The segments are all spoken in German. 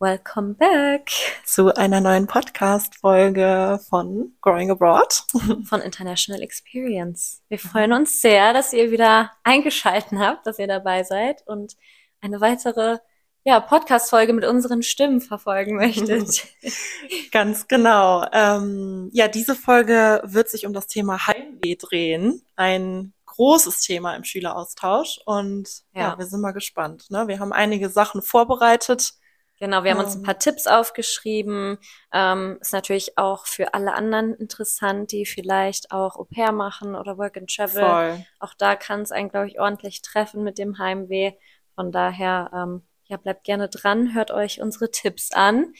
Welcome back zu einer neuen Podcast-Folge von Growing Abroad von International Experience. Wir freuen uns sehr, dass ihr wieder eingeschalten habt, dass ihr dabei seid und eine weitere ja, Podcast-Folge mit unseren Stimmen verfolgen möchtet. Ganz genau. Ähm, ja, diese Folge wird sich um das Thema Heimweh drehen. Ein großes Thema im Schüleraustausch und ja, ja wir sind mal gespannt. Ne? Wir haben einige Sachen vorbereitet Genau, wir haben uns ein paar Tipps aufgeschrieben. Ähm, ist natürlich auch für alle anderen interessant, die vielleicht auch Au pair machen oder Work and Travel. Voll. Auch da kann es einen, glaube ich, ordentlich treffen mit dem Heimweh. Von daher, ähm, ja, bleibt gerne dran, hört euch unsere Tipps an.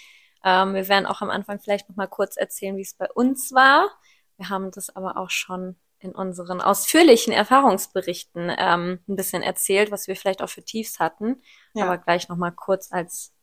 Ähm, wir werden auch am Anfang vielleicht noch mal kurz erzählen, wie es bei uns war. Wir haben das aber auch schon in unseren ausführlichen Erfahrungsberichten ähm, ein bisschen erzählt, was wir vielleicht auch für Tiefs hatten. Ja. Aber gleich noch mal kurz als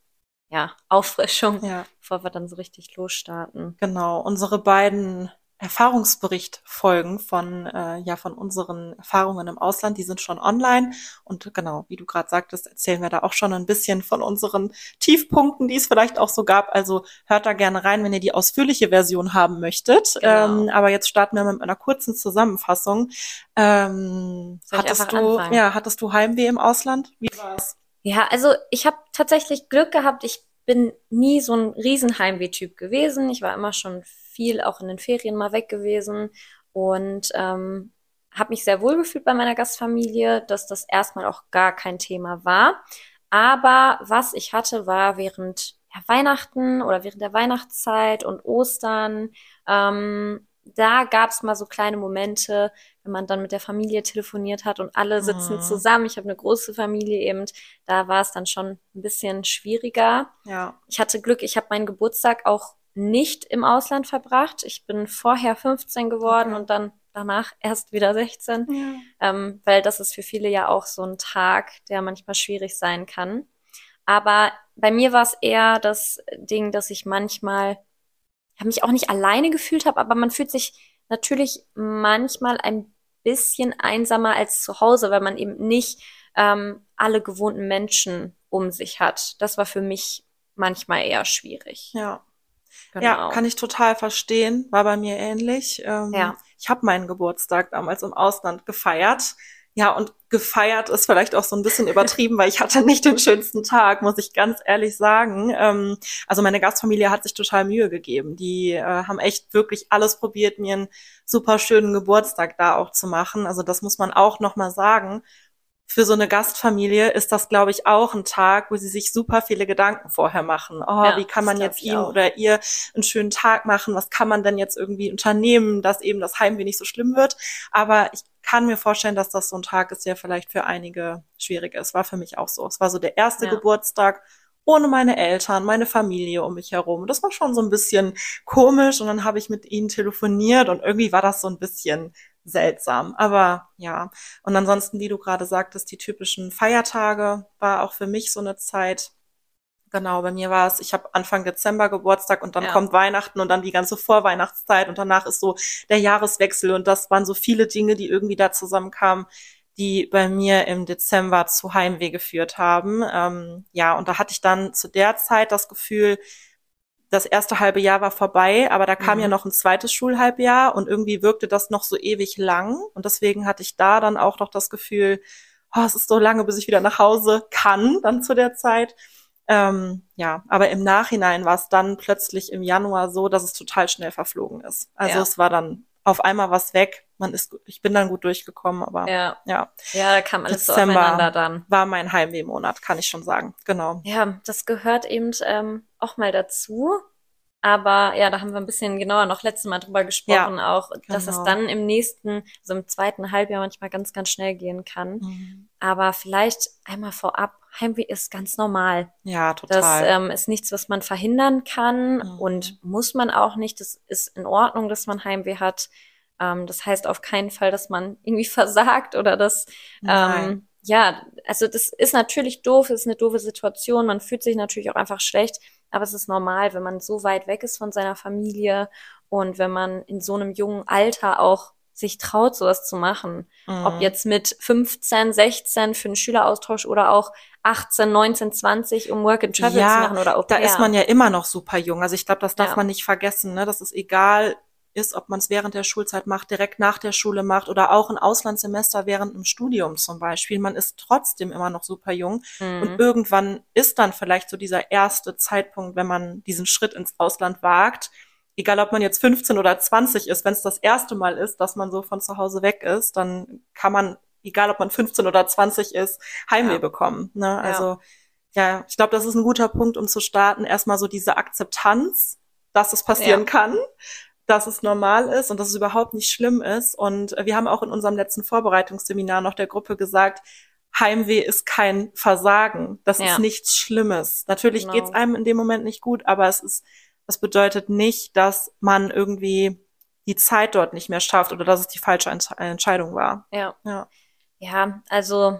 ja, Auffrischung, ja. bevor wir dann so richtig losstarten. Genau, unsere beiden Erfahrungsberichtfolgen von äh, ja von unseren Erfahrungen im Ausland, die sind schon online und genau, wie du gerade sagtest, erzählen wir da auch schon ein bisschen von unseren Tiefpunkten, die es vielleicht auch so gab. Also hört da gerne rein, wenn ihr die ausführliche Version haben möchtet. Genau. Ähm, aber jetzt starten wir mit einer kurzen Zusammenfassung. Ähm, hattest du anfangen? ja hattest du Heimweh im Ausland? Wie war's? Ja, also ich habe tatsächlich Glück gehabt. Ich bin nie so ein Riesenheimweh-Typ gewesen. Ich war immer schon viel auch in den Ferien mal weg gewesen und ähm, habe mich sehr wohl gefühlt bei meiner Gastfamilie, dass das erstmal auch gar kein Thema war. Aber was ich hatte, war während Weihnachten oder während der Weihnachtszeit und Ostern, ähm, da gab's mal so kleine Momente, wenn man dann mit der Familie telefoniert hat und alle sitzen mhm. zusammen. Ich habe eine große Familie eben, da war es dann schon ein bisschen schwieriger. Ja. Ich hatte Glück, ich habe meinen Geburtstag auch nicht im Ausland verbracht. Ich bin vorher 15 geworden okay. und dann danach erst wieder 16, ja. ähm, weil das ist für viele ja auch so ein Tag, der manchmal schwierig sein kann. Aber bei mir war es eher das Ding, dass ich manchmal ja, mich auch nicht alleine gefühlt habe, aber man fühlt sich natürlich manchmal ein bisschen einsamer als zu Hause, weil man eben nicht ähm, alle gewohnten Menschen um sich hat. Das war für mich manchmal eher schwierig. Ja. Genau. Ja, kann ich total verstehen. War bei mir ähnlich. Ähm, ja. Ich habe meinen Geburtstag damals im Ausland gefeiert. Ja, und gefeiert ist vielleicht auch so ein bisschen übertrieben, weil ich hatte nicht den schönsten Tag, muss ich ganz ehrlich sagen. Ähm, also meine Gastfamilie hat sich total Mühe gegeben. Die äh, haben echt wirklich alles probiert, mir einen super schönen Geburtstag da auch zu machen. Also das muss man auch nochmal sagen für so eine Gastfamilie ist das, glaube ich, auch ein Tag, wo sie sich super viele Gedanken vorher machen. Oh, ja, wie kann man jetzt ihm auch. oder ihr einen schönen Tag machen? Was kann man denn jetzt irgendwie unternehmen, dass eben das Heimweh nicht so schlimm wird? Aber ich kann mir vorstellen, dass das so ein Tag ist, der vielleicht für einige schwierig ist. War für mich auch so. Es war so der erste ja. Geburtstag ohne meine Eltern, meine Familie um mich herum. Das war schon so ein bisschen komisch und dann habe ich mit ihnen telefoniert und irgendwie war das so ein bisschen seltsam. Aber ja. Und ansonsten, wie du gerade sagtest, die typischen Feiertage war auch für mich so eine Zeit. Genau, bei mir war es, ich habe Anfang Dezember Geburtstag und dann ja. kommt Weihnachten und dann die ganze Vorweihnachtszeit und danach ist so der Jahreswechsel und das waren so viele Dinge, die irgendwie da zusammenkamen, die bei mir im Dezember zu Heimweh geführt haben. Ähm, ja, und da hatte ich dann zu der Zeit das Gefühl, das erste halbe Jahr war vorbei, aber da kam mhm. ja noch ein zweites Schulhalbjahr und irgendwie wirkte das noch so ewig lang. Und deswegen hatte ich da dann auch noch das Gefühl, oh, es ist so lange, bis ich wieder nach Hause kann, dann zu der Zeit. Ähm, ja, aber im Nachhinein war es dann plötzlich im Januar so, dass es total schnell verflogen ist. Also ja. es war dann auf einmal was weg. Man ist, ich bin dann gut durchgekommen, aber ja, ja, ja da kam alles Dezember so aufeinander dann. War mein Heimwehmonat, kann ich schon sagen. Genau. Ja, das gehört eben ähm, auch mal dazu. Aber ja, da haben wir ein bisschen genauer noch letztes Mal drüber gesprochen, ja, auch, dass genau. es dann im nächsten, so im zweiten Halbjahr manchmal ganz, ganz schnell gehen kann. Mhm. Aber vielleicht einmal vorab, Heimweh ist ganz normal. Ja, total. Das ähm, ist nichts, was man verhindern kann mhm. und muss man auch nicht. Das ist in Ordnung, dass man Heimweh hat. Ähm, das heißt auf keinen Fall, dass man irgendwie versagt oder dass, ähm, ja, also das ist natürlich doof, ist eine doofe Situation. Man fühlt sich natürlich auch einfach schlecht. Aber es ist normal, wenn man so weit weg ist von seiner Familie und wenn man in so einem jungen Alter auch sich traut, sowas zu machen. Mhm. Ob jetzt mit 15, 16 für einen Schüleraustausch oder auch 18, 19, 20, um Work and Travel ja, zu machen oder auch. Da ist man ja immer noch super jung. Also ich glaube, das darf ja. man nicht vergessen. Ne? Das ist egal, ist, ob man es während der Schulzeit macht, direkt nach der Schule macht oder auch ein Auslandssemester während dem Studium zum Beispiel. Man ist trotzdem immer noch super jung mhm. und irgendwann ist dann vielleicht so dieser erste Zeitpunkt, wenn man diesen Schritt ins Ausland wagt. Egal, ob man jetzt 15 oder 20 ist, wenn es das erste Mal ist, dass man so von zu Hause weg ist, dann kann man, egal ob man 15 oder 20 ist, Heimweh ja. bekommen. Ne? Also ja, ja ich glaube, das ist ein guter Punkt, um zu starten. Erstmal so diese Akzeptanz, dass es passieren ja. kann dass es normal ist und dass es überhaupt nicht schlimm ist. Und wir haben auch in unserem letzten Vorbereitungsseminar noch der Gruppe gesagt, Heimweh ist kein Versagen. Das ja. ist nichts Schlimmes. Natürlich genau. geht's einem in dem Moment nicht gut, aber es ist, das bedeutet nicht, dass man irgendwie die Zeit dort nicht mehr schafft oder dass es die falsche Entscheidung war. Ja. Ja, ja also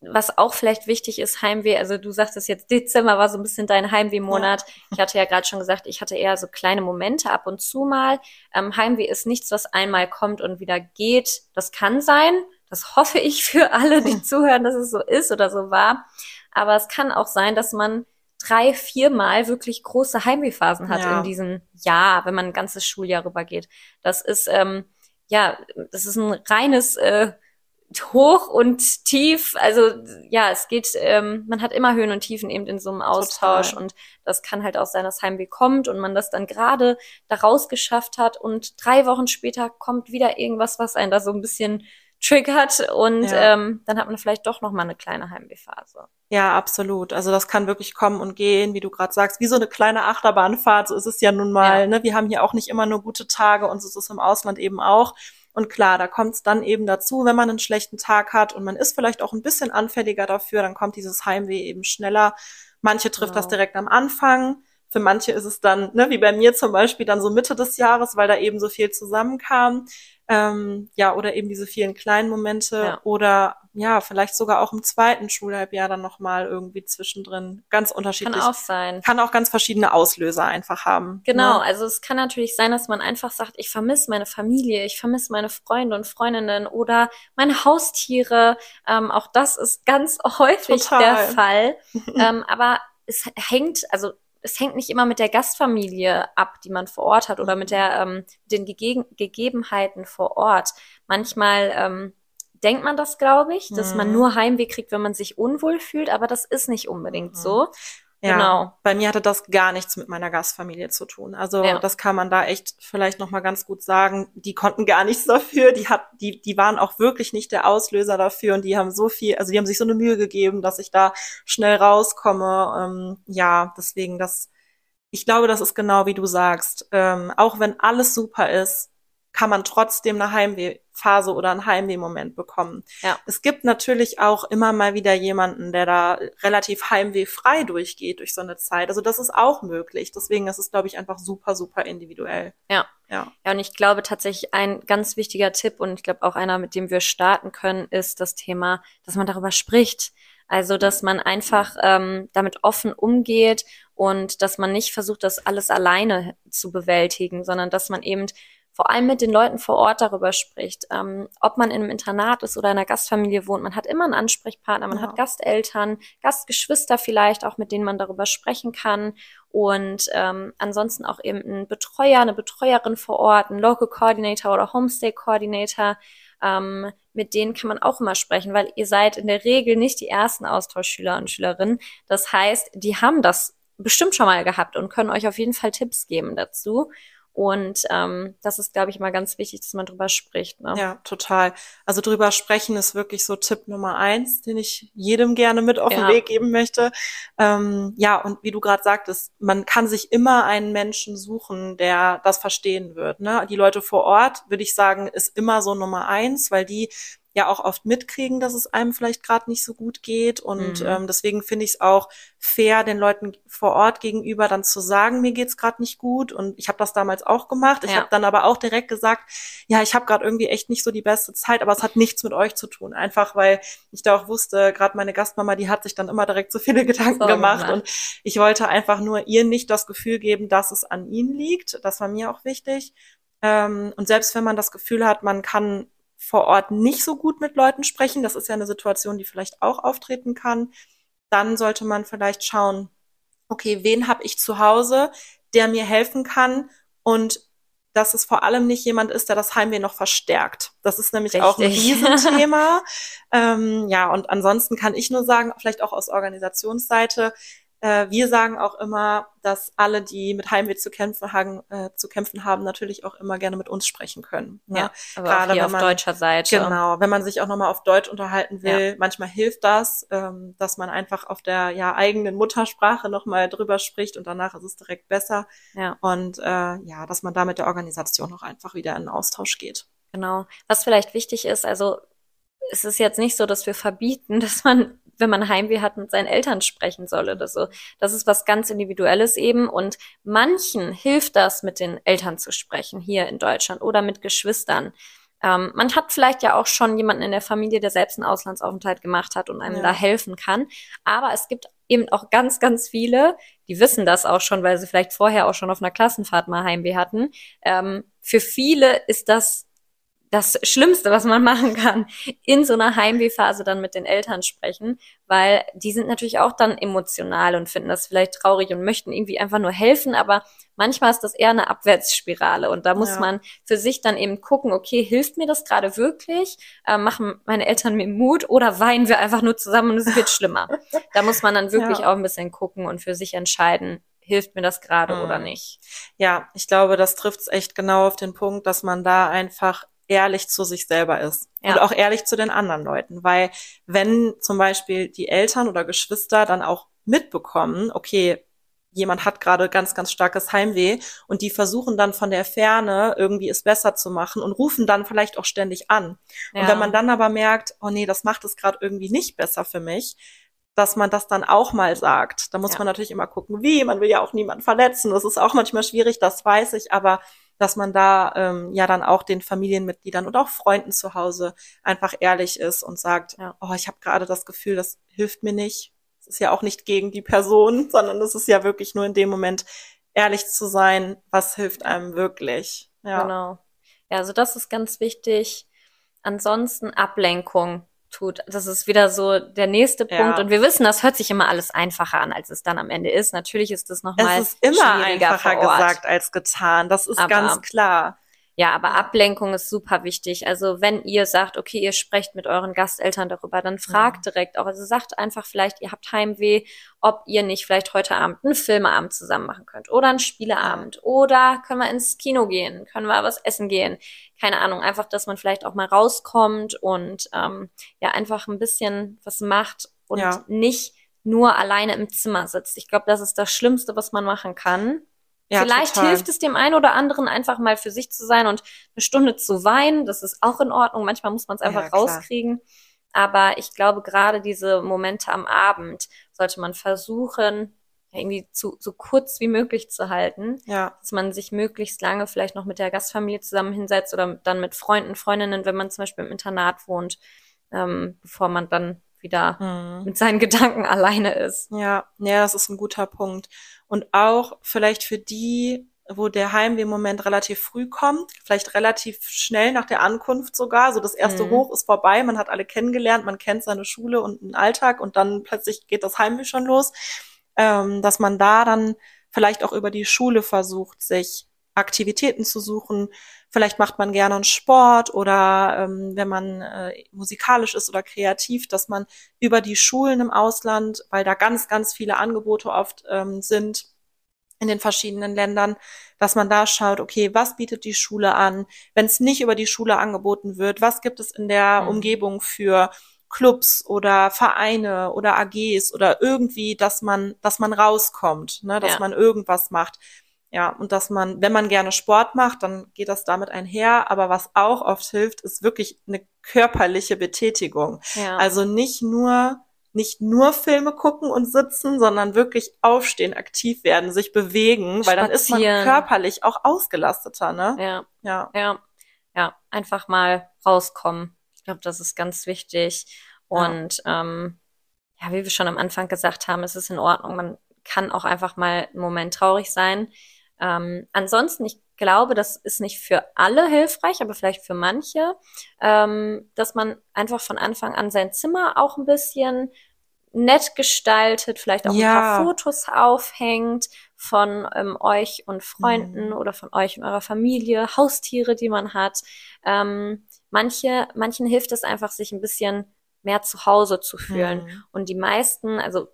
was auch vielleicht wichtig ist, Heimweh, also du sagtest jetzt, Dezember war so ein bisschen dein Heimweh-Monat. Ja. Ich hatte ja gerade schon gesagt, ich hatte eher so kleine Momente ab und zu mal. Ähm, Heimweh ist nichts, was einmal kommt und wieder geht. Das kann sein. Das hoffe ich für alle, die zuhören, dass es so ist oder so war. Aber es kann auch sein, dass man drei, viermal wirklich große Heimwehphasen hat ja. in diesem Jahr, wenn man ein ganzes Schuljahr rübergeht. Das ist, ähm, ja, das ist ein reines äh, hoch und tief. Also ja, es geht, ähm, man hat immer Höhen und Tiefen eben in so einem Austausch Total. und das kann halt auch sein, dass Heimweh kommt und man das dann gerade da rausgeschafft hat und drei Wochen später kommt wieder irgendwas, was einen da so ein bisschen triggert und ja. ähm, dann hat man vielleicht doch noch mal eine kleine Heimwehphase. Ja, absolut. Also das kann wirklich kommen und gehen, wie du gerade sagst, wie so eine kleine Achterbahnfahrt. So ist es ja nun mal. Ja. Ne? Wir haben hier auch nicht immer nur gute Tage und so ist es im Ausland eben auch. Und klar, da kommt es dann eben dazu, wenn man einen schlechten Tag hat und man ist vielleicht auch ein bisschen anfälliger dafür, dann kommt dieses Heimweh eben schneller. Manche trifft genau. das direkt am Anfang. Für manche ist es dann, ne, wie bei mir zum Beispiel, dann so Mitte des Jahres, weil da eben so viel zusammenkam. Ähm, ja, oder eben diese vielen kleinen Momente ja. oder ja, vielleicht sogar auch im zweiten Schulhalbjahr dann nochmal irgendwie zwischendrin. Ganz unterschiedlich. Kann auch sein. Kann auch ganz verschiedene Auslöser einfach haben. Genau, ne? also es kann natürlich sein, dass man einfach sagt, ich vermisse meine Familie, ich vermisse meine Freunde und Freundinnen oder meine Haustiere. Ähm, auch das ist ganz häufig Total. der Fall. ähm, aber es hängt, also es hängt nicht immer mit der Gastfamilie ab, die man vor Ort hat oder mit der ähm, den Gege Gegebenheiten vor Ort. Manchmal ähm, denkt man das, glaube ich, dass mhm. man nur Heimweh kriegt, wenn man sich unwohl fühlt, aber das ist nicht unbedingt mhm. so. Ja, genau. Bei mir hatte das gar nichts mit meiner Gastfamilie zu tun. Also ja. das kann man da echt vielleicht noch mal ganz gut sagen. Die konnten gar nichts dafür. Die hat, die, die waren auch wirklich nicht der Auslöser dafür und die haben so viel, also die haben sich so eine Mühe gegeben, dass ich da schnell rauskomme. Ähm, ja, deswegen das. Ich glaube, das ist genau wie du sagst. Ähm, auch wenn alles super ist, kann man trotzdem eine Heimwehphase oder einen Heimwehmoment bekommen. Ja. Es gibt natürlich auch immer mal wieder jemanden, der da relativ heimwehfrei durchgeht durch so eine Zeit. Also das ist auch möglich. Deswegen ist es, glaube ich, einfach super, super individuell. Ja. Ja. Ja, und ich glaube tatsächlich ein ganz wichtiger Tipp und ich glaube auch einer, mit dem wir starten können, ist das Thema, dass man darüber spricht. Also, dass man einfach ähm, damit offen umgeht und dass man nicht versucht, das alles alleine zu bewältigen, sondern dass man eben vor allem mit den Leuten vor Ort darüber spricht, ähm, ob man in einem Internat ist oder in einer Gastfamilie wohnt. Man hat immer einen Ansprechpartner, man ja. hat Gasteltern, Gastgeschwister vielleicht, auch mit denen man darüber sprechen kann. Und ähm, ansonsten auch eben ein Betreuer, eine Betreuerin vor Ort, ein Local Coordinator oder Homestay Coordinator. Ähm, mit denen kann man auch immer sprechen, weil ihr seid in der Regel nicht die ersten Austauschschüler und Schülerinnen. Das heißt, die haben das bestimmt schon mal gehabt und können euch auf jeden Fall Tipps geben dazu. Und ähm, das ist, glaube ich, mal ganz wichtig, dass man drüber spricht. Ne? Ja, total. Also drüber sprechen ist wirklich so Tipp Nummer eins, den ich jedem gerne mit auf den ja. Weg geben möchte. Ähm, ja, und wie du gerade sagtest, man kann sich immer einen Menschen suchen, der das verstehen wird. Ne? Die Leute vor Ort, würde ich sagen, ist immer so Nummer eins, weil die ja auch oft mitkriegen, dass es einem vielleicht gerade nicht so gut geht. Und mhm. ähm, deswegen finde ich es auch fair, den Leuten vor Ort gegenüber dann zu sagen, mir geht's gerade nicht gut. Und ich habe das damals auch gemacht. Ich ja. habe dann aber auch direkt gesagt, ja, ich habe gerade irgendwie echt nicht so die beste Zeit, aber es hat nichts mit euch zu tun. Einfach weil ich da auch wusste, gerade meine Gastmama, die hat sich dann immer direkt so viele Gedanken so gemacht. gemacht. Und ich wollte einfach nur ihr nicht das Gefühl geben, dass es an ihnen liegt. Das war mir auch wichtig. Ähm, und selbst wenn man das Gefühl hat, man kann vor Ort nicht so gut mit Leuten sprechen, das ist ja eine Situation, die vielleicht auch auftreten kann, dann sollte man vielleicht schauen, okay, wen habe ich zu Hause, der mir helfen kann und dass es vor allem nicht jemand ist, der das Heimweh noch verstärkt. Das ist nämlich Richtig. auch ein Riesenthema. ähm, ja, und ansonsten kann ich nur sagen, vielleicht auch aus Organisationsseite, äh, wir sagen auch immer, dass alle, die mit Heimweh zu kämpfen haben, äh, zu kämpfen haben, natürlich auch immer gerne mit uns sprechen können. Ne? Ja, aber Gerade auch hier auf man, deutscher Seite. Genau, wenn man sich auch nochmal auf Deutsch unterhalten will, ja. manchmal hilft das, ähm, dass man einfach auf der ja eigenen Muttersprache nochmal drüber spricht und danach ist es direkt besser. Ja. Und äh, ja, dass man da mit der Organisation auch einfach wieder in den Austausch geht. Genau. Was vielleicht wichtig ist, also es ist jetzt nicht so, dass wir verbieten, dass man wenn man Heimweh hat, mit seinen Eltern sprechen soll oder so. Das ist was ganz Individuelles eben. Und manchen hilft das, mit den Eltern zu sprechen hier in Deutschland oder mit Geschwistern. Ähm, man hat vielleicht ja auch schon jemanden in der Familie, der selbst einen Auslandsaufenthalt gemacht hat und einem ja. da helfen kann. Aber es gibt eben auch ganz, ganz viele, die wissen das auch schon, weil sie vielleicht vorher auch schon auf einer Klassenfahrt mal Heimweh hatten. Ähm, für viele ist das das Schlimmste, was man machen kann, in so einer Heimwehphase dann mit den Eltern sprechen, weil die sind natürlich auch dann emotional und finden das vielleicht traurig und möchten irgendwie einfach nur helfen, aber manchmal ist das eher eine Abwärtsspirale und da muss ja. man für sich dann eben gucken, okay, hilft mir das gerade wirklich? Äh, machen meine Eltern mir Mut oder weinen wir einfach nur zusammen und es wird schlimmer? da muss man dann wirklich ja. auch ein bisschen gucken und für sich entscheiden, hilft mir das gerade mhm. oder nicht. Ja, ich glaube, das trifft es echt genau auf den Punkt, dass man da einfach ehrlich zu sich selber ist ja. und auch ehrlich zu den anderen Leuten. Weil wenn zum Beispiel die Eltern oder Geschwister dann auch mitbekommen, okay, jemand hat gerade ganz, ganz starkes Heimweh und die versuchen dann von der Ferne irgendwie es besser zu machen und rufen dann vielleicht auch ständig an. Ja. Und wenn man dann aber merkt, oh nee, das macht es gerade irgendwie nicht besser für mich, dass man das dann auch mal sagt. Da muss ja. man natürlich immer gucken, wie. Man will ja auch niemanden verletzen. Das ist auch manchmal schwierig, das weiß ich, aber dass man da ähm, ja dann auch den Familienmitgliedern und auch Freunden zu Hause einfach ehrlich ist und sagt, ja. oh, ich habe gerade das Gefühl, das hilft mir nicht. Es ist ja auch nicht gegen die Person, sondern es ist ja wirklich nur in dem Moment ehrlich zu sein, was hilft einem wirklich. Ja. Genau. Ja, also das ist ganz wichtig. Ansonsten Ablenkung tut. Das ist wieder so der nächste Punkt. Ja. Und wir wissen, das hört sich immer alles einfacher an, als es dann am Ende ist. Natürlich ist es nochmal. Es ist immer einfacher gesagt als getan. Das ist Aber ganz klar. Ja, aber Ablenkung ist super wichtig. Also wenn ihr sagt, okay, ihr sprecht mit euren Gasteltern darüber, dann fragt ja. direkt auch. Also sagt einfach vielleicht, ihr habt Heimweh, ob ihr nicht vielleicht heute Abend einen Filmeabend zusammen machen könnt oder einen Spieleabend oder können wir ins Kino gehen, können wir was essen gehen. Keine Ahnung, einfach, dass man vielleicht auch mal rauskommt und ähm, ja einfach ein bisschen was macht und ja. nicht nur alleine im Zimmer sitzt. Ich glaube, das ist das Schlimmste, was man machen kann. Ja, Vielleicht total. hilft es dem einen oder anderen einfach mal für sich zu sein und eine Stunde zu weinen. Das ist auch in Ordnung. Manchmal muss man es einfach ja, rauskriegen. Aber ich glaube, gerade diese Momente am Abend sollte man versuchen, irgendwie zu, so kurz wie möglich zu halten. Ja. Dass man sich möglichst lange vielleicht noch mit der Gastfamilie zusammen hinsetzt oder dann mit Freunden, Freundinnen, wenn man zum Beispiel im Internat wohnt, ähm, bevor man dann wieder mhm. mit seinen Gedanken alleine ist. Ja, ja, das ist ein guter Punkt. Und auch vielleicht für die, wo der Heimweh-Moment relativ früh kommt, vielleicht relativ schnell nach der Ankunft sogar. So das erste mhm. Hoch ist vorbei, man hat alle kennengelernt, man kennt seine Schule und den Alltag und dann plötzlich geht das Heimweh schon los. Ähm, dass man da dann vielleicht auch über die Schule versucht, sich Aktivitäten zu suchen. Vielleicht macht man gerne einen Sport oder ähm, wenn man äh, musikalisch ist oder kreativ, dass man über die Schulen im Ausland, weil da ganz, ganz viele Angebote oft ähm, sind in den verschiedenen Ländern, dass man da schaut, okay, was bietet die Schule an? Wenn es nicht über die Schule angeboten wird, was gibt es in der mhm. Umgebung für Clubs oder Vereine oder AGs oder irgendwie, dass man, dass man rauskommt, ne, dass ja. man irgendwas macht. Ja, und dass man, wenn man gerne Sport macht, dann geht das damit einher. Aber was auch oft hilft, ist wirklich eine körperliche Betätigung. Ja. Also nicht nur, nicht nur Filme gucken und sitzen, sondern wirklich aufstehen, aktiv werden, sich bewegen, weil dann ist man körperlich auch ausgelasteter, ne? Ja. Ja. Ja. Ja. Einfach mal rauskommen. Ich glaube, das ist ganz wichtig. Und ja. ähm, ja, wie wir schon am Anfang gesagt haben, es ist in Ordnung. Man kann auch einfach mal einen Moment traurig sein. Ähm, ansonsten, ich glaube, das ist nicht für alle hilfreich, aber vielleicht für manche, ähm, dass man einfach von Anfang an sein Zimmer auch ein bisschen nett gestaltet, vielleicht auch ja. ein paar Fotos aufhängt von ähm, euch und Freunden mhm. oder von euch und eurer Familie, Haustiere, die man hat. Ähm, manche, manchen hilft es einfach, sich ein bisschen mehr zu Hause zu fühlen. Mhm. Und die meisten, also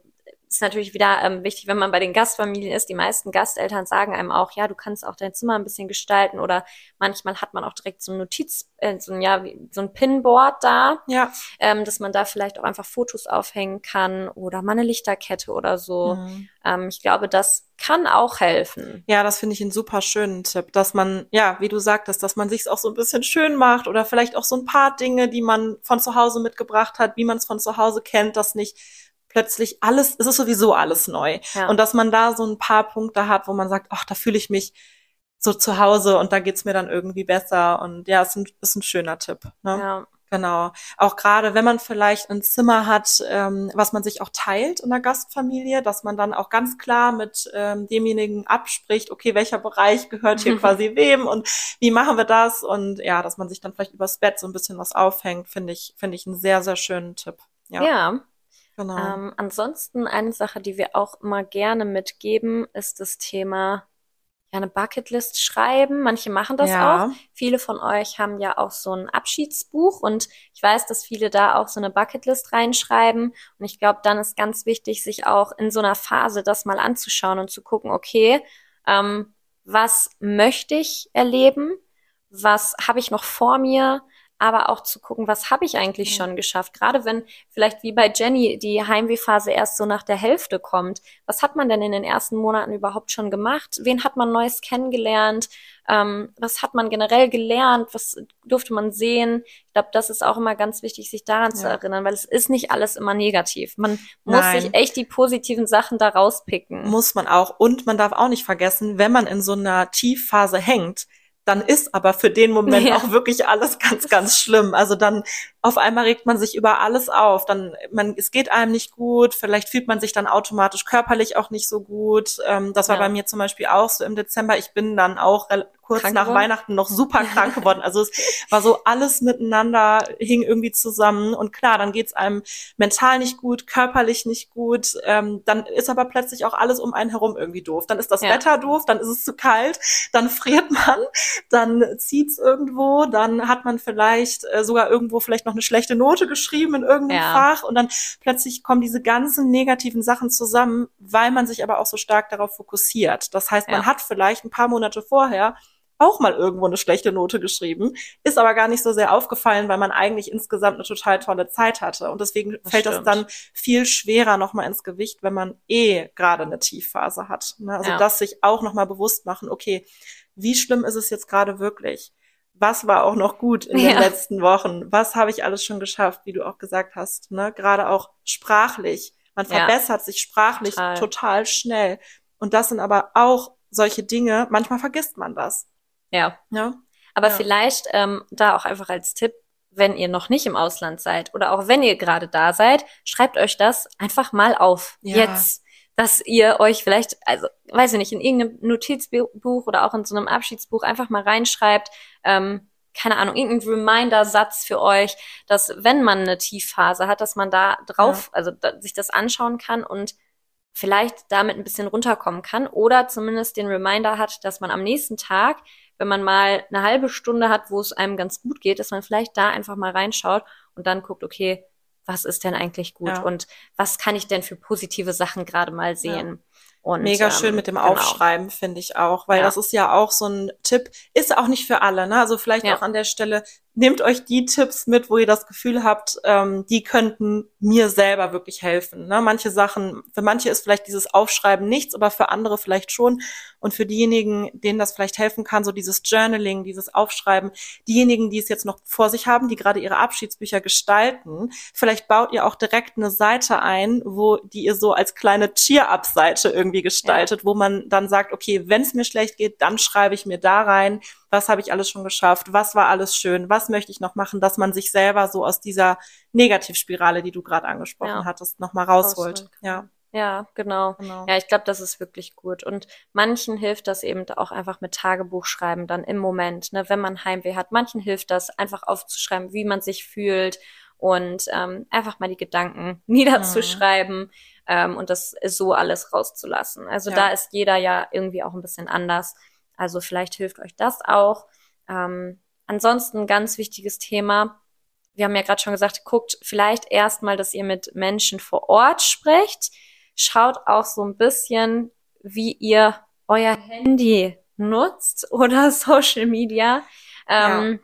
ist natürlich wieder ähm, wichtig, wenn man bei den Gastfamilien ist. Die meisten Gasteltern sagen einem auch, ja, du kannst auch dein Zimmer ein bisschen gestalten oder manchmal hat man auch direkt so ein Notiz, äh, so ein, ja, so ein Pinboard da, ja. ähm, dass man da vielleicht auch einfach Fotos aufhängen kann oder mal eine Lichterkette oder so. Mhm. Ähm, ich glaube, das kann auch helfen. Ja, das finde ich einen super schönen Tipp, dass man, ja, wie du sagtest, dass man sich auch so ein bisschen schön macht oder vielleicht auch so ein paar Dinge, die man von zu Hause mitgebracht hat, wie man es von zu Hause kennt, das nicht plötzlich alles, es ist sowieso alles neu. Ja. Und dass man da so ein paar Punkte hat, wo man sagt, ach, da fühle ich mich so zu Hause und da geht's mir dann irgendwie besser. Und ja, ist ein, ist ein schöner Tipp. Ne? Ja. Genau. Auch gerade, wenn man vielleicht ein Zimmer hat, ähm, was man sich auch teilt in der Gastfamilie, dass man dann auch ganz klar mit ähm, demjenigen abspricht, okay, welcher Bereich gehört hier quasi wem und wie machen wir das? Und ja, dass man sich dann vielleicht übers Bett so ein bisschen was aufhängt, finde ich, finde ich einen sehr, sehr schönen Tipp. Ja. ja. Genau. Ähm, ansonsten eine Sache, die wir auch immer gerne mitgeben, ist das Thema ja, eine Bucketlist schreiben. Manche machen das ja. auch. Viele von euch haben ja auch so ein Abschiedsbuch und ich weiß, dass viele da auch so eine Bucketlist reinschreiben. Und ich glaube, dann ist ganz wichtig, sich auch in so einer Phase das mal anzuschauen und zu gucken, okay, ähm, was möchte ich erleben? Was habe ich noch vor mir? Aber auch zu gucken, was habe ich eigentlich mhm. schon geschafft? Gerade wenn vielleicht wie bei Jenny die Heimwehphase erst so nach der Hälfte kommt. Was hat man denn in den ersten Monaten überhaupt schon gemacht? Wen hat man Neues kennengelernt? Ähm, was hat man generell gelernt? Was durfte man sehen? Ich glaube, das ist auch immer ganz wichtig, sich daran ja. zu erinnern, weil es ist nicht alles immer negativ. Man muss Nein. sich echt die positiven Sachen da rauspicken. Muss man auch. Und man darf auch nicht vergessen, wenn man in so einer Tiefphase hängt, dann ist aber für den Moment ja. auch wirklich alles ganz, ganz schlimm. Also dann auf einmal regt man sich über alles auf. Dann, man, es geht einem nicht gut. Vielleicht fühlt man sich dann automatisch körperlich auch nicht so gut. Ähm, das war ja. bei mir zum Beispiel auch so im Dezember. Ich bin dann auch kurz krank nach geworden? Weihnachten noch super krank geworden. Also es war so alles miteinander, hing irgendwie zusammen. Und klar, dann geht's einem mental nicht gut, körperlich nicht gut. Ähm, dann ist aber plötzlich auch alles um einen herum irgendwie doof. Dann ist das ja. Wetter doof, dann ist es zu kalt, dann friert man, dann zieht's irgendwo, dann hat man vielleicht äh, sogar irgendwo vielleicht noch eine schlechte Note geschrieben in irgendeinem ja. Fach und dann plötzlich kommen diese ganzen negativen Sachen zusammen, weil man sich aber auch so stark darauf fokussiert. Das heißt, man ja. hat vielleicht ein paar Monate vorher auch mal irgendwo eine schlechte Note geschrieben, ist aber gar nicht so sehr aufgefallen, weil man eigentlich insgesamt eine total tolle Zeit hatte. Und deswegen das fällt es dann viel schwerer nochmal ins Gewicht, wenn man eh gerade eine Tiefphase hat. Ne? Also ja. das sich auch nochmal bewusst machen, okay, wie schlimm ist es jetzt gerade wirklich? Was war auch noch gut in ja. den letzten Wochen? Was habe ich alles schon geschafft, wie du auch gesagt hast? Ne? Gerade auch sprachlich. Man verbessert ja. sich sprachlich total. total schnell. Und das sind aber auch solche Dinge, manchmal vergisst man das. Ja. ja? Aber ja. vielleicht ähm, da auch einfach als Tipp, wenn ihr noch nicht im Ausland seid oder auch wenn ihr gerade da seid, schreibt euch das einfach mal auf. Ja. Jetzt, dass ihr euch vielleicht, also weiß ich nicht, in irgendeinem Notizbuch oder auch in so einem Abschiedsbuch einfach mal reinschreibt, ähm, keine Ahnung, irgendein Reminder-Satz für euch, dass wenn man eine Tiefphase hat, dass man da drauf, ja. also da, sich das anschauen kann und vielleicht damit ein bisschen runterkommen kann oder zumindest den Reminder hat, dass man am nächsten Tag wenn man mal eine halbe Stunde hat, wo es einem ganz gut geht, dass man vielleicht da einfach mal reinschaut und dann guckt, okay, was ist denn eigentlich gut ja. und was kann ich denn für positive Sachen gerade mal sehen? Ja. Und, Mega schön ähm, mit dem genau. Aufschreiben, finde ich auch, weil ja. das ist ja auch so ein Tipp, ist auch nicht für alle, ne? Also vielleicht auch an der Stelle nehmt euch die Tipps mit, wo ihr das Gefühl habt, ähm, die könnten mir selber wirklich helfen. Ne? Manche Sachen, für manche ist vielleicht dieses Aufschreiben nichts, aber für andere vielleicht schon. Und für diejenigen, denen das vielleicht helfen kann, so dieses Journaling, dieses Aufschreiben, diejenigen, die es jetzt noch vor sich haben, die gerade ihre Abschiedsbücher gestalten, vielleicht baut ihr auch direkt eine Seite ein, wo die ihr so als kleine Cheer-up-Seite irgendwie gestaltet, ja. wo man dann sagt, okay, wenn es mir schlecht geht, dann schreibe ich mir da rein, was habe ich alles schon geschafft, was war alles schön, was möchte ich noch machen, dass man sich selber so aus dieser Negativspirale, die du gerade angesprochen ja. hattest, nochmal rausholt. Ja. Ja, genau. genau. Ja, ich glaube, das ist wirklich gut. Und manchen hilft das eben auch einfach mit Tagebuch schreiben, dann im Moment, ne, wenn man Heimweh hat. Manchen hilft das, einfach aufzuschreiben, wie man sich fühlt und ähm, einfach mal die Gedanken niederzuschreiben mhm. ähm, und das so alles rauszulassen. Also ja. da ist jeder ja irgendwie auch ein bisschen anders. Also vielleicht hilft euch das auch. Ähm, ansonsten ganz wichtiges Thema. Wir haben ja gerade schon gesagt, guckt vielleicht erstmal, dass ihr mit Menschen vor Ort sprecht Schaut auch so ein bisschen, wie ihr euer Handy nutzt oder Social Media. Ähm,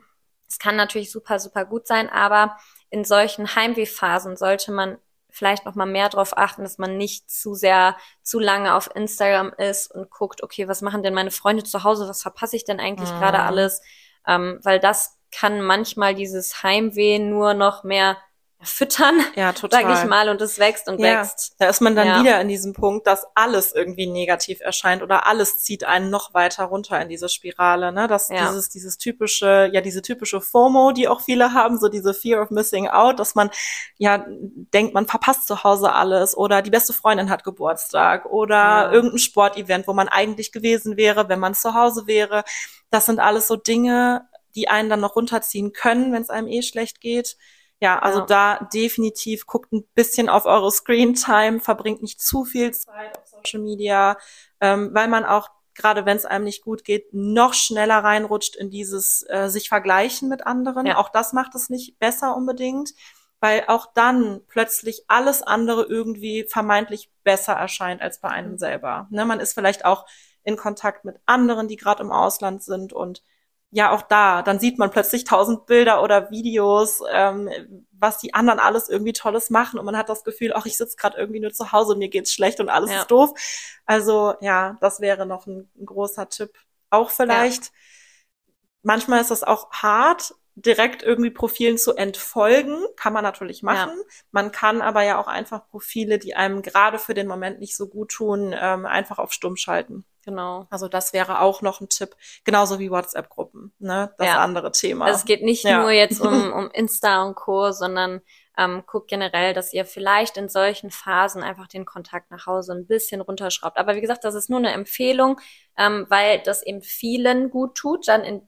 es ja. kann natürlich super, super gut sein, aber in solchen Heimwehphasen sollte man vielleicht noch mal mehr darauf achten, dass man nicht zu sehr, zu lange auf Instagram ist und guckt, okay, was machen denn meine Freunde zu Hause, was verpasse ich denn eigentlich mhm. gerade alles, ähm, weil das kann manchmal dieses Heimweh nur noch mehr füttern, ja, total. sag ich mal, und es wächst und ja, wächst. Da ist man dann ja. wieder in diesem Punkt, dass alles irgendwie negativ erscheint oder alles zieht einen noch weiter runter in diese Spirale, ne? Das ja. dieses dieses typische, ja diese typische FOMO, die auch viele haben, so diese Fear of Missing Out, dass man ja denkt, man verpasst zu Hause alles oder die beste Freundin hat Geburtstag oder irgendein Sportevent, wo man eigentlich gewesen wäre, wenn man zu Hause wäre. Das sind alles so Dinge, die einen dann noch runterziehen können, wenn es einem eh schlecht geht. Ja, also ja. da definitiv guckt ein bisschen auf eure Screen Time, verbringt nicht zu viel Zeit auf Social Media, ähm, weil man auch gerade wenn es einem nicht gut geht, noch schneller reinrutscht in dieses äh, sich vergleichen mit anderen. Ja. Auch das macht es nicht besser unbedingt, weil auch dann plötzlich alles andere irgendwie vermeintlich besser erscheint als bei einem mhm. selber. Ne, man ist vielleicht auch in Kontakt mit anderen, die gerade im Ausland sind und ja auch da, dann sieht man plötzlich tausend Bilder oder Videos, ähm, was die anderen alles irgendwie Tolles machen und man hat das Gefühl, ach, ich sitze gerade irgendwie nur zu Hause und mir geht's schlecht und alles ja. ist doof. Also ja, das wäre noch ein, ein großer Tipp. Auch vielleicht. Ja. Manchmal ist das auch hart, direkt irgendwie Profilen zu entfolgen, kann man natürlich machen. Ja. Man kann aber ja auch einfach Profile, die einem gerade für den Moment nicht so gut tun, ähm, einfach auf Stumm schalten. Genau. Also das wäre auch noch ein Tipp, genauso wie WhatsApp-Gruppen, ne? Das ja. andere Thema. Also es geht nicht ja. nur jetzt um, um Insta und Co., sondern ähm, guckt generell, dass ihr vielleicht in solchen Phasen einfach den Kontakt nach Hause ein bisschen runterschraubt. Aber wie gesagt, das ist nur eine Empfehlung, ähm, weil das eben vielen gut tut, dann in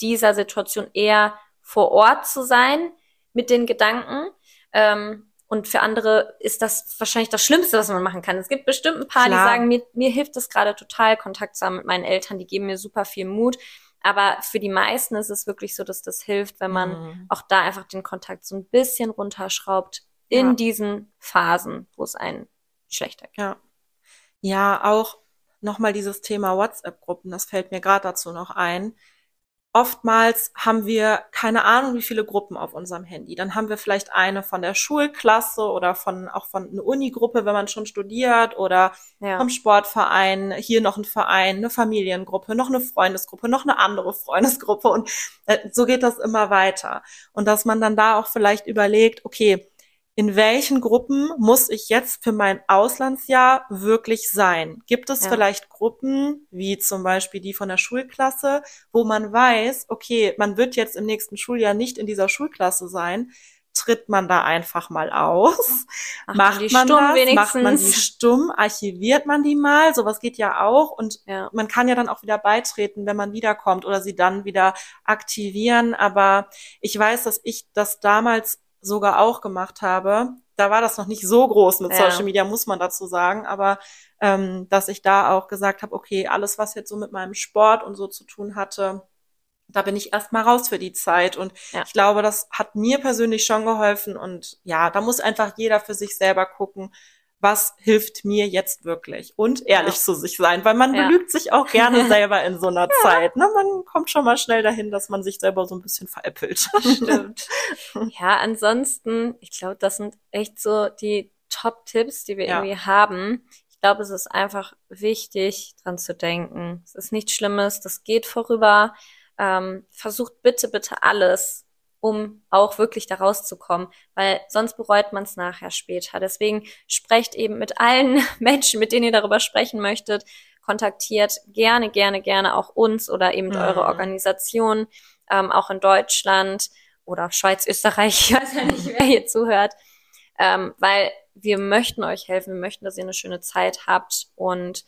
dieser Situation eher vor Ort zu sein mit den Gedanken. Ähm, und für andere ist das wahrscheinlich das Schlimmste, was man machen kann. Es gibt bestimmt ein paar, Klar. die sagen, mir, mir hilft es gerade total, Kontakt zu haben mit meinen Eltern, die geben mir super viel Mut. Aber für die meisten ist es wirklich so, dass das hilft, wenn man mhm. auch da einfach den Kontakt so ein bisschen runterschraubt in ja. diesen Phasen, wo es einen schlechter geht. Ja. Ja, auch nochmal dieses Thema WhatsApp-Gruppen, das fällt mir gerade dazu noch ein oftmals haben wir keine Ahnung, wie viele Gruppen auf unserem Handy. Dann haben wir vielleicht eine von der Schulklasse oder von auch von einer Unigruppe, wenn man schon studiert oder ja. vom Sportverein, hier noch ein Verein, eine Familiengruppe, noch eine Freundesgruppe, noch eine andere Freundesgruppe und äh, so geht das immer weiter. Und dass man dann da auch vielleicht überlegt, okay, in welchen Gruppen muss ich jetzt für mein Auslandsjahr wirklich sein? Gibt es ja. vielleicht Gruppen, wie zum Beispiel die von der Schulklasse, wo man weiß, okay, man wird jetzt im nächsten Schuljahr nicht in dieser Schulklasse sein, tritt man da einfach mal aus, Ach, macht man das, wenigstens. macht man die stumm, archiviert man die mal, sowas geht ja auch und ja. man kann ja dann auch wieder beitreten, wenn man wiederkommt oder sie dann wieder aktivieren, aber ich weiß, dass ich das damals sogar auch gemacht habe. Da war das noch nicht so groß mit ja. Social Media, muss man dazu sagen, aber ähm, dass ich da auch gesagt habe, okay, alles, was jetzt so mit meinem Sport und so zu tun hatte, da bin ich erstmal raus für die Zeit. Und ja. ich glaube, das hat mir persönlich schon geholfen. Und ja, da muss einfach jeder für sich selber gucken, was hilft mir jetzt wirklich und ehrlich ja. zu sich sein, weil man ja. belügt sich auch gerne selber in so einer ja. Zeit. Ne? Man kommt schon mal schnell dahin, dass man sich selber so ein bisschen veräppelt. Stimmt. ja, ansonsten, ich glaube, das sind echt so die Top-Tipps, die wir irgendwie haben. Ich glaube, es ist einfach wichtig, dran zu denken. Es ist nichts Schlimmes, das geht vorüber. Ähm, versucht bitte, bitte alles um auch wirklich da rauszukommen, weil sonst bereut man es nachher später. Deswegen sprecht eben mit allen Menschen, mit denen ihr darüber sprechen möchtet, kontaktiert gerne, gerne, gerne auch uns oder eben mhm. eure Organisation, ähm, auch in Deutschland oder Schweiz, Österreich, ich weiß ja nicht, wer hier zuhört, ähm, weil wir möchten euch helfen, wir möchten, dass ihr eine schöne Zeit habt und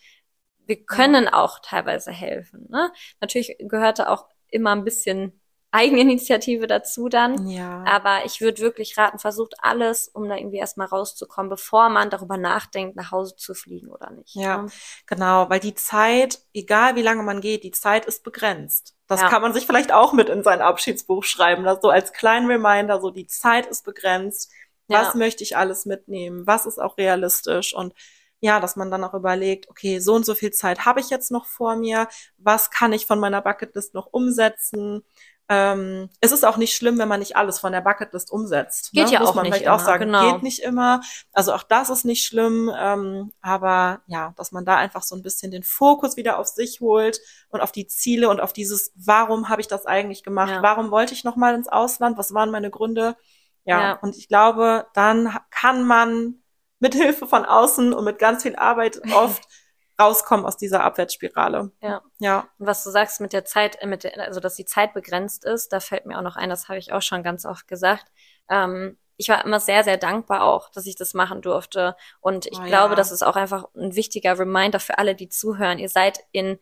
wir können auch teilweise helfen. Ne? Natürlich gehört da auch immer ein bisschen Eigeninitiative dazu dann. Ja. Aber ich würde wirklich raten, versucht alles, um da irgendwie erstmal rauszukommen, bevor man darüber nachdenkt, nach Hause zu fliegen oder nicht. Ja, ne? genau, weil die Zeit, egal wie lange man geht, die Zeit ist begrenzt. Das ja. kann man sich vielleicht auch mit in sein Abschiedsbuch schreiben, das so als kleinen Reminder, so die Zeit ist begrenzt. Was ja. möchte ich alles mitnehmen? Was ist auch realistisch? Und ja, dass man dann auch überlegt, okay, so und so viel Zeit habe ich jetzt noch vor mir, was kann ich von meiner Bucketlist noch umsetzen? Ähm, es ist auch nicht schlimm, wenn man nicht alles von der Bucketlist umsetzt. Geht ne? ja Muss auch man nicht vielleicht immer, auch sagen, genau. geht nicht immer. Also auch das ist nicht schlimm, ähm, aber ja, dass man da einfach so ein bisschen den Fokus wieder auf sich holt und auf die Ziele und auf dieses, warum habe ich das eigentlich gemacht? Ja. Warum wollte ich noch mal ins Ausland? Was waren meine Gründe? Ja, ja, und ich glaube, dann kann man mit Hilfe von außen und mit ganz viel Arbeit oft rauskommen aus dieser Abwärtsspirale. Ja. Ja. Und was du sagst mit der Zeit, äh, mit der, also dass die Zeit begrenzt ist, da fällt mir auch noch ein, das habe ich auch schon ganz oft gesagt. Ähm, ich war immer sehr, sehr dankbar auch, dass ich das machen durfte. Und ich oh, glaube, ja. das ist auch einfach ein wichtiger Reminder für alle, die zuhören. Ihr seid in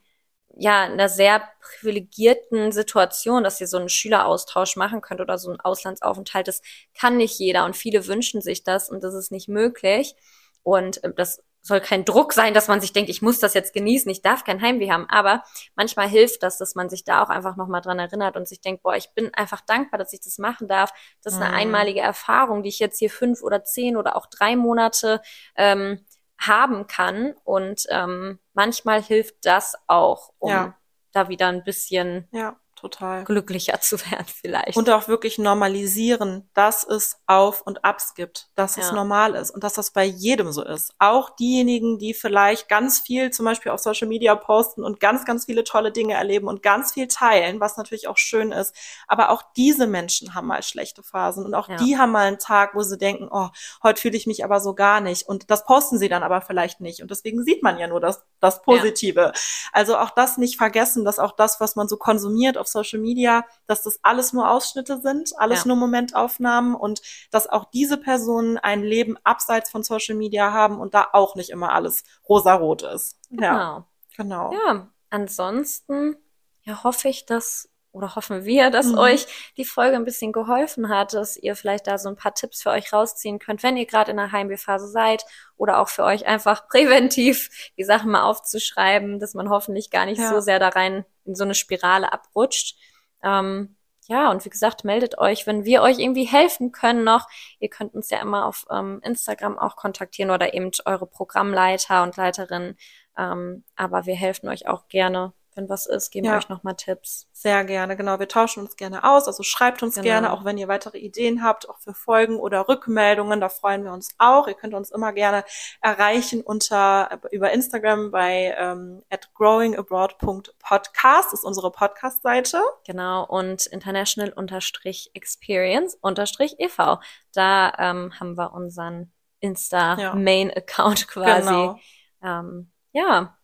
ja, in einer sehr privilegierten Situation, dass ihr so einen Schüleraustausch machen könnt oder so einen Auslandsaufenthalt. Das kann nicht jeder und viele wünschen sich das und das ist nicht möglich. Und äh, das soll kein Druck sein, dass man sich denkt, ich muss das jetzt genießen, ich darf kein Heimweh haben. Aber manchmal hilft das, dass man sich da auch einfach nochmal dran erinnert und sich denkt, boah, ich bin einfach dankbar, dass ich das machen darf. Das ist eine mhm. einmalige Erfahrung, die ich jetzt hier fünf oder zehn oder auch drei Monate ähm, haben kann. Und ähm, manchmal hilft das auch, um ja. da wieder ein bisschen ja total. glücklicher zu werden vielleicht. Und auch wirklich normalisieren, dass es Auf und Abs gibt, dass ja. es normal ist und dass das bei jedem so ist. Auch diejenigen, die vielleicht ganz viel zum Beispiel auf Social Media posten und ganz, ganz viele tolle Dinge erleben und ganz viel teilen, was natürlich auch schön ist. Aber auch diese Menschen haben mal schlechte Phasen und auch ja. die haben mal einen Tag, wo sie denken, oh, heute fühle ich mich aber so gar nicht. Und das posten sie dann aber vielleicht nicht. Und deswegen sieht man ja nur das, das Positive. Ja. Also auch das nicht vergessen, dass auch das, was man so konsumiert auf Social Media, dass das alles nur Ausschnitte sind, alles ja. nur Momentaufnahmen und dass auch diese Personen ein Leben abseits von Social Media haben und da auch nicht immer alles rosarot ist. Genau. Ja, genau. Ja, ansonsten ja, hoffe ich, dass oder hoffen wir, dass mhm. euch die Folge ein bisschen geholfen hat, dass ihr vielleicht da so ein paar Tipps für euch rausziehen könnt, wenn ihr gerade in der Heimwehphase seid oder auch für euch einfach präventiv die Sachen mal aufzuschreiben, dass man hoffentlich gar nicht ja. so sehr da rein in so eine Spirale abrutscht. Ähm, ja, und wie gesagt, meldet euch, wenn wir euch irgendwie helfen können noch. Ihr könnt uns ja immer auf ähm, Instagram auch kontaktieren oder eben eure Programmleiter und Leiterinnen. Ähm, aber wir helfen euch auch gerne wenn was ist, geben ja. euch nochmal Tipps. Sehr gerne, genau. Wir tauschen uns gerne aus. Also schreibt uns genau. gerne, auch wenn ihr weitere Ideen habt, auch für Folgen oder Rückmeldungen. Da freuen wir uns auch. Ihr könnt uns immer gerne erreichen unter über Instagram bei ähm, at growingabroad.podcast ist unsere Podcast-Seite. Genau, und international-experience-ev. Da ähm, haben wir unseren Insta-Main-Account quasi. Genau. Ähm, ja,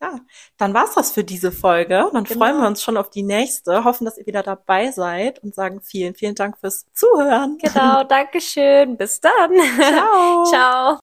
ja, dann war's das für diese Folge. Dann genau. freuen wir uns schon auf die nächste, hoffen, dass ihr wieder dabei seid und sagen vielen, vielen Dank fürs Zuhören. Genau, Dankeschön. Bis dann. Ciao. Ciao.